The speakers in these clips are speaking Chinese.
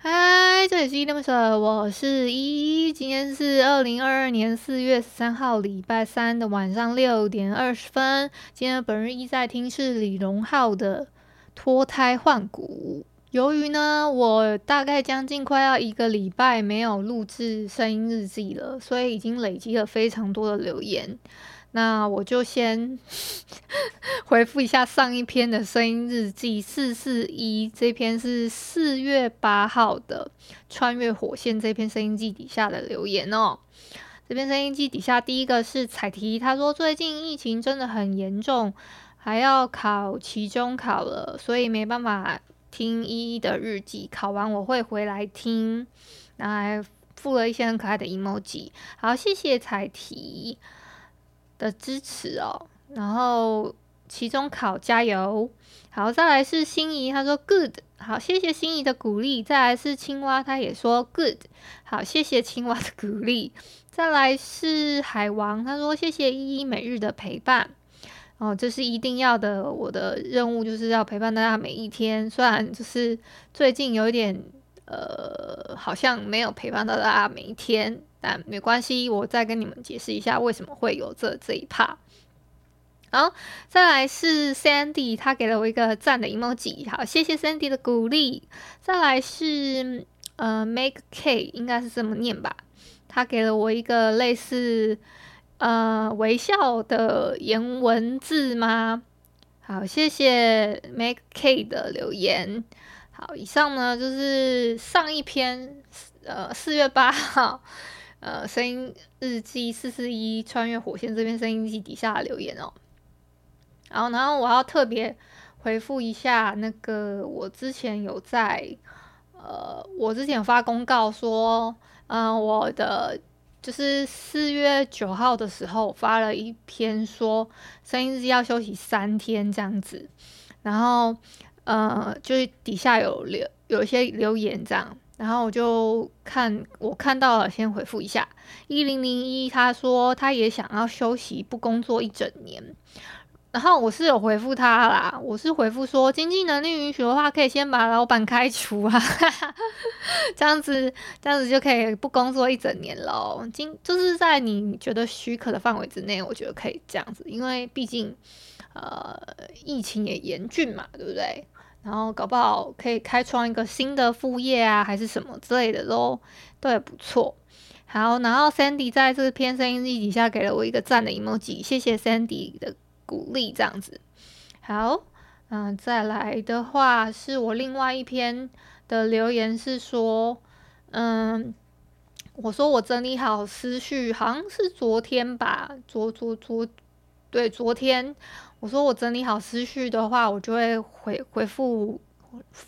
嗨，这里是依依恋不舍，我是依依。今天是二零二二年四月十三号，礼拜三的晚上六点二十分。今天本日依在听是李荣浩的脱胎换骨。由于呢，我大概将近快要一个礼拜没有录制声音日记了，所以已经累积了非常多的留言。那我就先 回复一下上一篇的声音日记四四一，这篇是四月八号的穿越火线这篇声音记底下的留言哦。这篇声音记底下第一个是彩提，他说最近疫情真的很严重，还要考期中考了，所以没办法听一一的日记，考完我会回来听，然后还附了一些很可爱的 emoji。好，谢谢彩提。的支持哦，然后期中考加油，好，再来是心仪，他说 good，好，谢谢心仪的鼓励，再来是青蛙，他也说 good，好，谢谢青蛙的鼓励，再来是海王，他说谢谢依依每日的陪伴，哦，这是一定要的，我的任务就是要陪伴大家每一天，虽然就是最近有一点呃，好像没有陪伴到大家每一天。但没关系，我再跟你们解释一下为什么会有这这一趴。好，再来是 Sandy，他给了我一个赞的 emoji，好，谢谢 Sandy 的鼓励。再来是呃 Make K，应该是这么念吧，他给了我一个类似呃微笑的颜文字吗？好，谢谢 Make K 的留言。好，以上呢就是上一篇呃四月八号。呃，声音日记四四一穿越火线这边声音日记底下的留言哦，然后然后我要特别回复一下那个我之前有在呃，我之前有发公告说，嗯、我的就是四月九号的时候发了一篇说声音日记要休息三天这样子，然后呃，就是底下有留有一些留言这样。然后我就看，我看到了，先回复一下。一零零一，他说他也想要休息，不工作一整年。然后我是有回复他啦，我是回复说，经济能力允许的话，可以先把老板开除啊，这样子，这样子就可以不工作一整年咯。经就是在你觉得许可的范围之内，我觉得可以这样子，因为毕竟，呃，疫情也严峻嘛，对不对？然后搞不好可以开创一个新的副业啊，还是什么之类的咯，都也不错。好，然后 Sandy 在这篇声音底下给了我一个赞的 emoji，谢谢 Sandy 的鼓励，这样子。好，嗯、再来的话是我另外一篇的留言是说，嗯，我说我整理好思绪，好像是昨天吧，昨昨昨，对，昨天。我说我整理好思绪的话，我就会回回复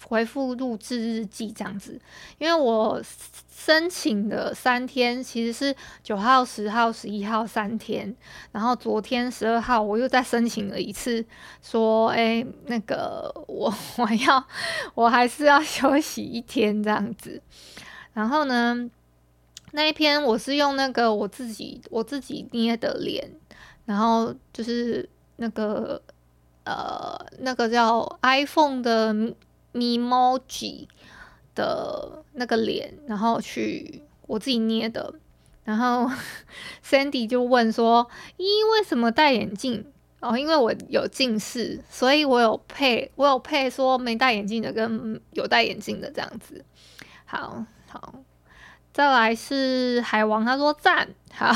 回复录制日记这样子。因为我申请的三天其实是九号、十号、十一号三天，然后昨天十二号我又再申请了一次，说哎那个我 我要我还是要休息一天这样子。然后呢，那一篇我是用那个我自己我自己捏的脸，然后就是。那个呃，那个叫 iPhone 的 Memoji 的那个脸，然后去我自己捏的。然后 Sandy 就问说：“咦，为什么戴眼镜？”哦，因为我有近视，所以我有配，我有配说没戴眼镜的跟有戴眼镜的这样子。好好，再来是海王，他说赞好。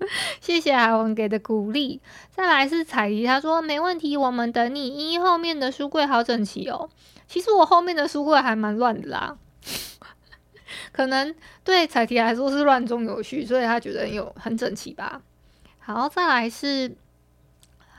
谢谢海文给的鼓励。再来是彩怡，他说没问题，我们等你。一后面的书柜好整齐哦。其实我后面的书柜还蛮乱的啦，可能对彩提来说是乱中有序，所以他觉得有很整齐吧。好，再来是，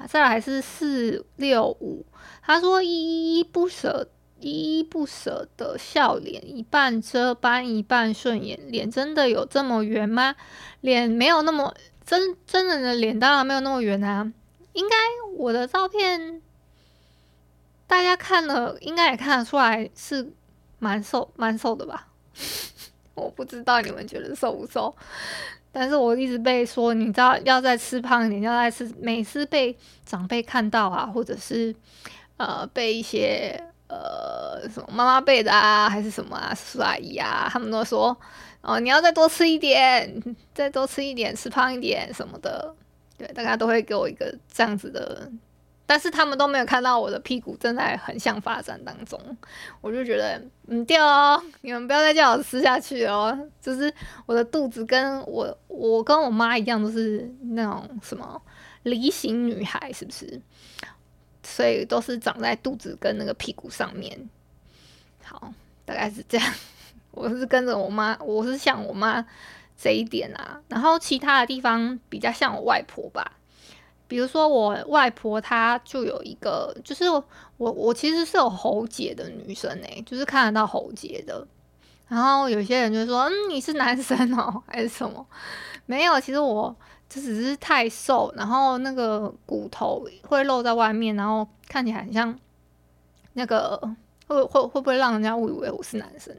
再来是四六五，他说依依不舍，依依不舍的笑脸，一半遮斑，一半顺眼，脸真的有这么圆吗？脸没有那么真，真人的脸当然没有那么圆啊。应该我的照片，大家看了应该也看得出来是蛮瘦蛮瘦的吧？我不知道你们觉得瘦不瘦，但是我一直被说，你知道要再吃胖一点，要再吃。每次被长辈看到啊，或者是呃被一些呃什么妈妈辈的啊，还是什么啊叔叔阿姨啊，他们都说哦，你要再多吃一点，再多吃一点，吃胖一点什么的。对，大家都会给我一个这样子的，但是他们都没有看到我的屁股正在横向发展当中，我就觉得嗯掉哦，你们不要再叫我吃下去哦，就是我的肚子跟我我跟我妈一样，都是那种什么梨形女孩，是不是？所以都是长在肚子跟那个屁股上面。好，大概是这样。我是跟着我妈，我是像我妈。这一点啊，然后其他的地方比较像我外婆吧，比如说我外婆她就有一个，就是我我其实是有喉结的女生诶、就是看得到喉结的。然后有些人就说，嗯，你是男生哦，还是什么？没有，其实我这只是太瘦，然后那个骨头会露在外面，然后看起来很像那个会会会不会让人家误以为我是男生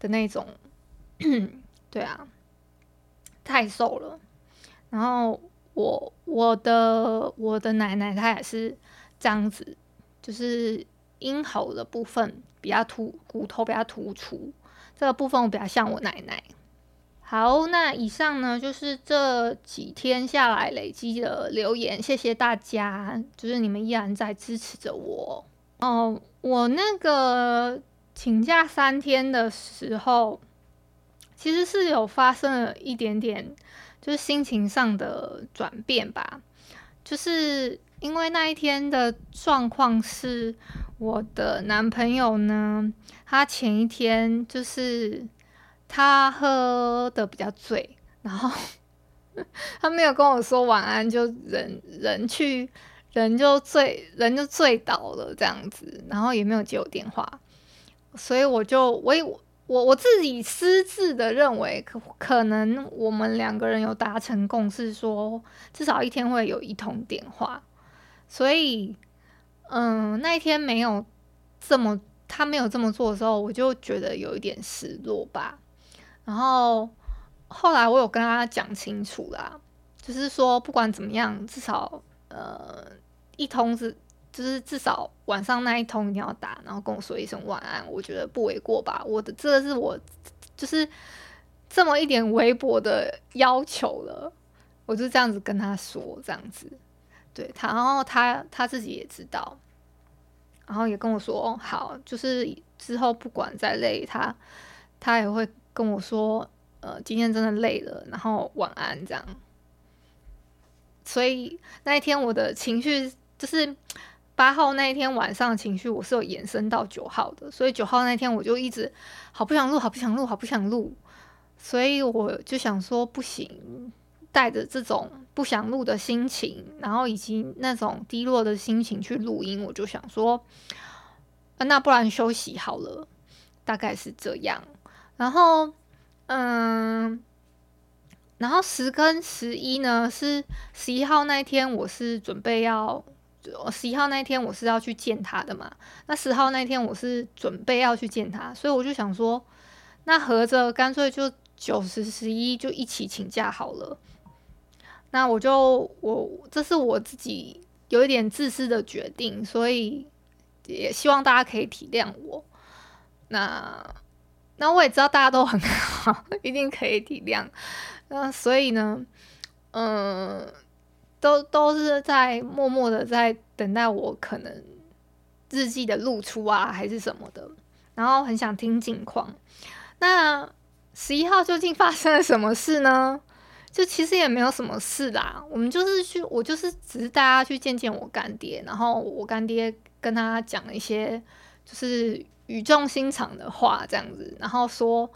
的那种。对啊，太瘦了。然后我我的我的奶奶她也是这样子，就是咽喉的部分比较突，骨头比较突出，这个部分我比较像我奶奶。好，那以上呢就是这几天下来累积的留言，谢谢大家，就是你们依然在支持着我。哦，我那个请假三天的时候。其实是有发生了一点点，就是心情上的转变吧。就是因为那一天的状况是，我的男朋友呢，他前一天就是他喝的比较醉，然后 他没有跟我说晚安，就人人去人就醉人就醉倒了这样子，然后也没有接我电话，所以我就我也。我我自己私自的认为，可可能我们两个人有达成共识，说至少一天会有一通电话，所以，嗯，那一天没有这么他没有这么做的时候，我就觉得有一点失落吧。然后后来我有跟他讲清楚啦，就是说不管怎么样，至少呃一通是。就是至少晚上那一通你要打，然后跟我说一声晚安，我觉得不为过吧。我的这个是我就是这么一点微薄的要求了，我就这样子跟他说，这样子对他，然后他他自己也知道，然后也跟我说好，就是之后不管再累，他他也会跟我说，呃，今天真的累了，然后晚安这样。所以那一天我的情绪就是。八号那一天晚上的情绪，我是有延伸到九号的，所以九号那天我就一直好不想录，好不想录，好不想录，所以我就想说不行，带着这种不想录的心情，然后以及那种低落的心情去录音，我就想说，那不然休息好了，大概是这样。然后，嗯，然后十跟十一呢，是十一号那一天，我是准备要。十一号那一天我是要去见他的嘛，那十号那一天我是准备要去见他，所以我就想说，那合着干脆就九十十一就一起请假好了。那我就我这是我自己有一点自私的决定，所以也希望大家可以体谅我。那那我也知道大家都很好，一定可以体谅。那所以呢，嗯。都都是在默默的在等待我可能日记的露出啊，还是什么的，然后很想听近况。那十一号究竟发生了什么事呢？就其实也没有什么事啦，我们就是去，我就是只是大家去见见我干爹，然后我干爹跟他讲了一些就是语重心长的话这样子，然后说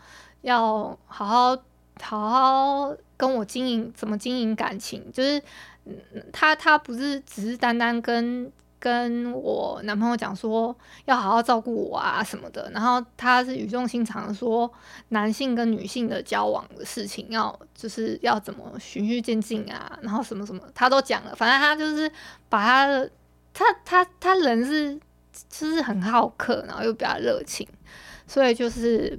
要好好好好跟我经营，怎么经营感情，就是嗯他他不是只是单单跟。跟我男朋友讲说要好好照顾我啊什么的，然后他是语重心长的说，男性跟女性的交往的事情要就是要怎么循序渐进啊，然后什么什么他都讲了，反正他就是把他的他他他人是就是很好客，然后又比较热情，所以就是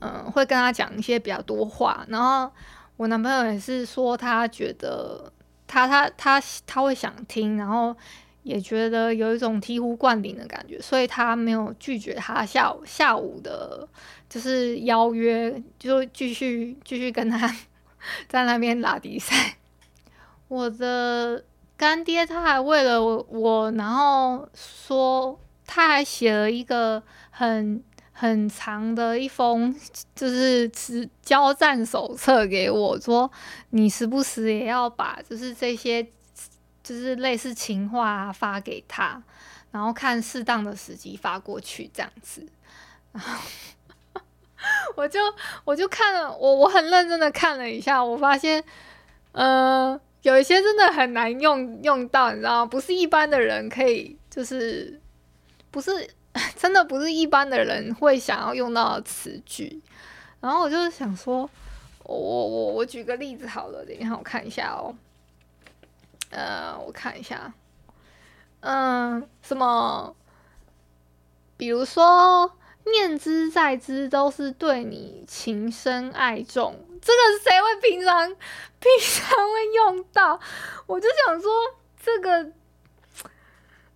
嗯会跟他讲一些比较多话，然后我男朋友也是说他觉得他他他他会想听，然后。也觉得有一种醍醐灌顶的感觉，所以他没有拒绝他下午下午的，就是邀约，就继续继续跟他在那边拉迪赛。我的干爹他还为了我，然后说他还写了一个很很长的一封，就是交战手册给我，说你时不时也要把就是这些。就是类似情话，发给他，然后看适当的时机发过去这样子。我就我就看了，我我很认真的看了一下，我发现，呃，有一些真的很难用用到，你知道吗？不是一般的人可以，就是不是 真的不是一般的人会想要用到的词句。然后我就是想说，我我我举个例子好了，等一下我看一下哦。呃，我看一下，嗯、什么？比如说，念之在兹都是对你情深爱重，这个谁会平常平常会用到？我就想说，这个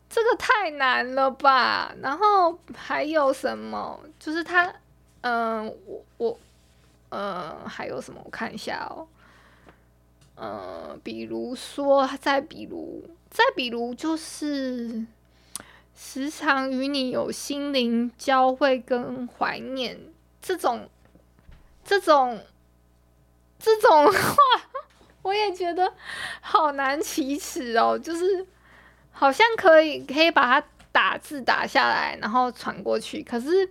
这个太难了吧？然后还有什么？就是他，嗯、我我，呃，还有什么？我看一下哦。呃，比如说，再比如，再比如，就是时常与你有心灵交汇跟怀念，这种，这种，这种话，我也觉得好难启齿哦。就是好像可以可以把它打字打下来，然后传过去，可是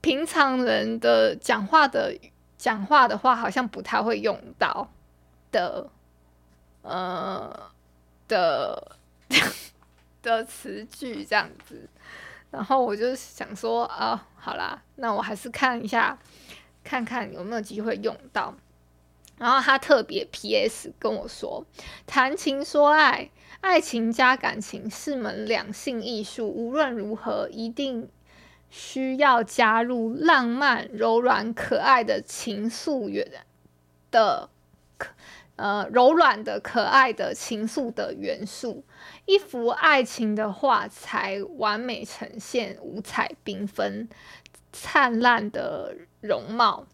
平常人的讲话的讲话的话，好像不太会用到。的，呃，的的词句这样子，然后我就想说啊，好啦，那我还是看一下，看看有没有机会用到。然后他特别 PS 跟我说，谈情说爱，爱情加感情是门两性艺术，无论如何一定需要加入浪漫、柔软、可爱的情愫元的。呃，柔软的、可爱的、情愫的元素，一幅爱情的画才完美呈现五彩缤纷、灿烂的容貌。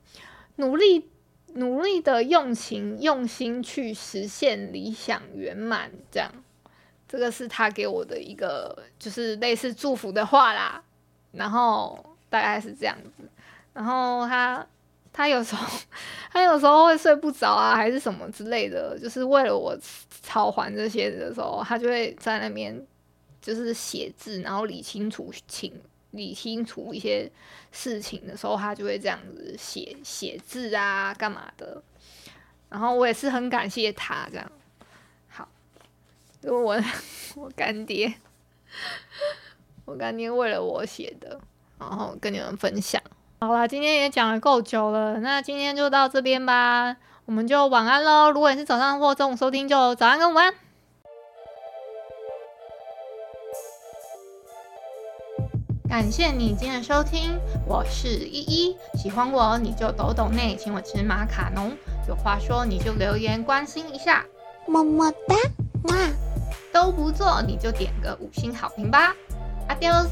努力、努力的用情、用心去实现理想圆满，这样，这个是他给我的一个，就是类似祝福的话啦。然后大概是这样子，然后他。他有时候，他有时候会睡不着啊，还是什么之类的，就是为了我偿还这些的时候，他就会在那边就是写字，然后理清楚情，理清楚一些事情的时候，他就会这样子写写字啊，干嘛的。然后我也是很感谢他这样。好，因为我我干爹，我干爹为了我写的，然后跟你们分享。好啦，今天也讲了够久了，那今天就到这边吧，我们就晚安喽。如果你是早上或中午收听，就早安跟午安。感谢你今天的收听，我是依依，喜欢我你就抖抖内，请我吃马卡龙，有话说你就留言关心一下，么么哒，哇，都不做你就点个五星好评吧，Adios。